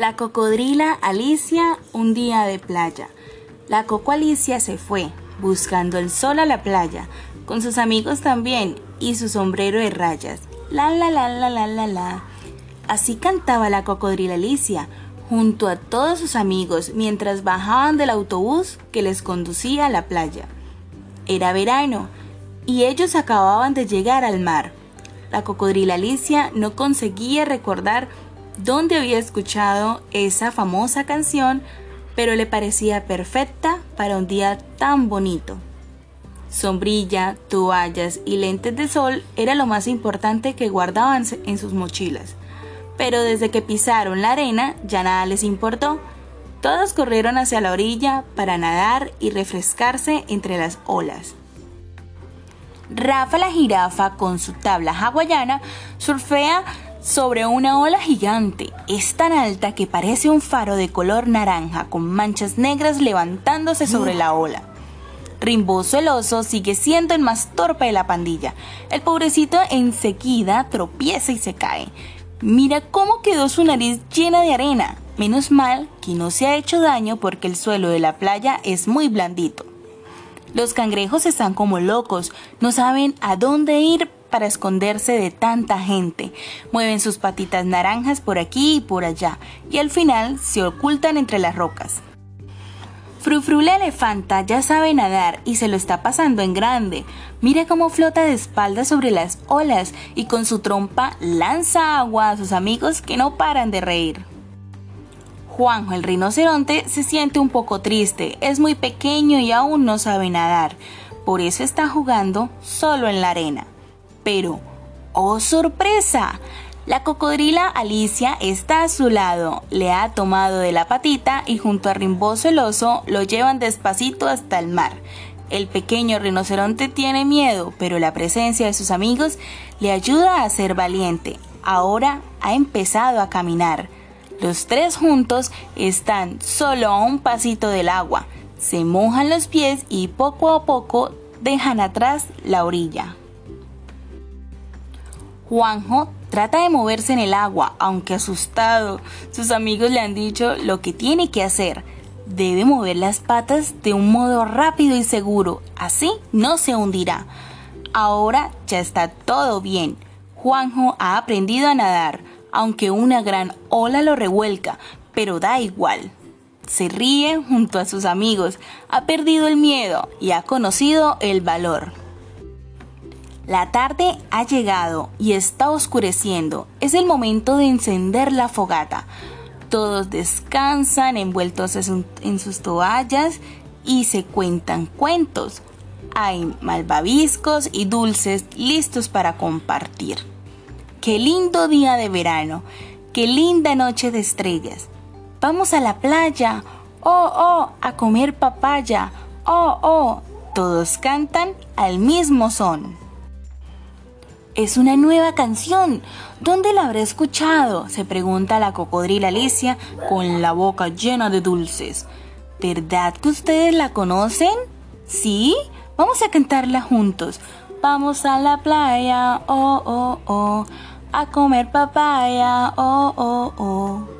La cocodrila Alicia un día de playa. La coco Alicia se fue, buscando el sol a la playa, con sus amigos también y su sombrero de rayas. La la la la la la la. Así cantaba la cocodrila Alicia, junto a todos sus amigos mientras bajaban del autobús que les conducía a la playa. Era verano y ellos acababan de llegar al mar. La cocodrila Alicia no conseguía recordar dónde había escuchado esa famosa canción, pero le parecía perfecta para un día tan bonito. Sombrilla, toallas y lentes de sol era lo más importante que guardaban en sus mochilas. Pero desde que pisaron la arena ya nada les importó. Todos corrieron hacia la orilla para nadar y refrescarse entre las olas. Rafa la jirafa con su tabla hawaiana surfea sobre una ola gigante. Es tan alta que parece un faro de color naranja con manchas negras levantándose sobre la ola. Rimboso el oso sigue siendo el más torpe de la pandilla. El pobrecito enseguida tropieza y se cae. Mira cómo quedó su nariz llena de arena. Menos mal que no se ha hecho daño porque el suelo de la playa es muy blandito. Los cangrejos están como locos, no saben a dónde ir para esconderse de tanta gente. Mueven sus patitas naranjas por aquí y por allá y al final se ocultan entre las rocas. Frufru la elefanta ya sabe nadar y se lo está pasando en grande. Mira cómo flota de espaldas sobre las olas y con su trompa lanza agua a sus amigos que no paran de reír. Juanjo el rinoceronte se siente un poco triste, es muy pequeño y aún no sabe nadar, por eso está jugando solo en la arena. Pero, ¡oh sorpresa! La cocodrila Alicia está a su lado, le ha tomado de la patita y junto a Rimboso el oso lo llevan despacito hasta el mar. El pequeño rinoceronte tiene miedo, pero la presencia de sus amigos le ayuda a ser valiente. Ahora ha empezado a caminar. Los tres juntos están solo a un pasito del agua. Se mojan los pies y poco a poco dejan atrás la orilla. Juanjo trata de moverse en el agua, aunque asustado. Sus amigos le han dicho lo que tiene que hacer. Debe mover las patas de un modo rápido y seguro, así no se hundirá. Ahora ya está todo bien. Juanjo ha aprendido a nadar, aunque una gran ola lo revuelca, pero da igual. Se ríe junto a sus amigos, ha perdido el miedo y ha conocido el valor. La tarde ha llegado y está oscureciendo. Es el momento de encender la fogata. Todos descansan envueltos en sus toallas y se cuentan cuentos. Hay malvaviscos y dulces listos para compartir. Qué lindo día de verano, qué linda noche de estrellas. Vamos a la playa, oh, oh, a comer papaya, oh, oh. Todos cantan al mismo son. Es una nueva canción. ¿Dónde la habré escuchado? se pregunta la cocodrila Alicia con la boca llena de dulces. ¿Verdad que ustedes la conocen? ¿Sí? Vamos a cantarla juntos. Vamos a la playa, oh, oh, oh, a comer papaya, oh, oh, oh.